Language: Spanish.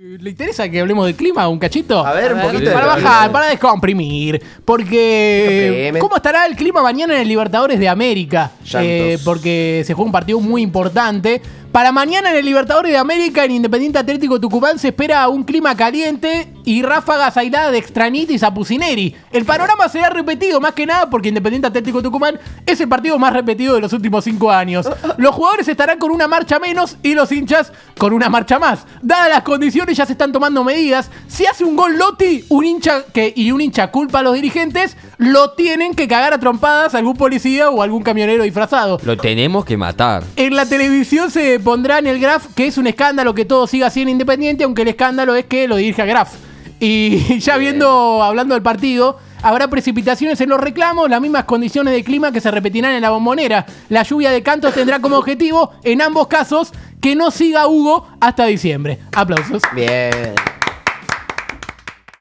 ¿Le interesa que hablemos de clima un cachito? A ver, un poquito Para bajar, para descomprimir. Porque. Comprime. ¿Cómo estará el clima mañana en el Libertadores de América? Llantos. Eh, porque se juega un partido muy importante. Para mañana en el Libertadores de América, en Independiente Atlético Tucumán, se espera un clima caliente y ráfagas aisladas de Extraniti y Zapucineri. El panorama será repetido más que nada porque Independiente Atlético Tucumán es el partido más repetido de los últimos cinco años. Los jugadores estarán con una marcha menos y los hinchas con una marcha más. Dadas las condiciones, ya se están tomando medidas. Si hace un gol Lotti un hincha que, y un hincha culpa a los dirigentes, lo tienen que cagar a trompadas algún policía o algún camionero disfrazado. Lo tenemos que matar. En la televisión se pondrá en el Graf que es un escándalo que todo siga siendo independiente, aunque el escándalo es que lo dirija Graf. Y ya viendo, hablando del partido, habrá precipitaciones en los reclamos, las mismas condiciones de clima que se repetirán en la bombonera. La lluvia de cantos tendrá como objetivo, en ambos casos, que no siga Hugo hasta diciembre. Aplausos. Bien.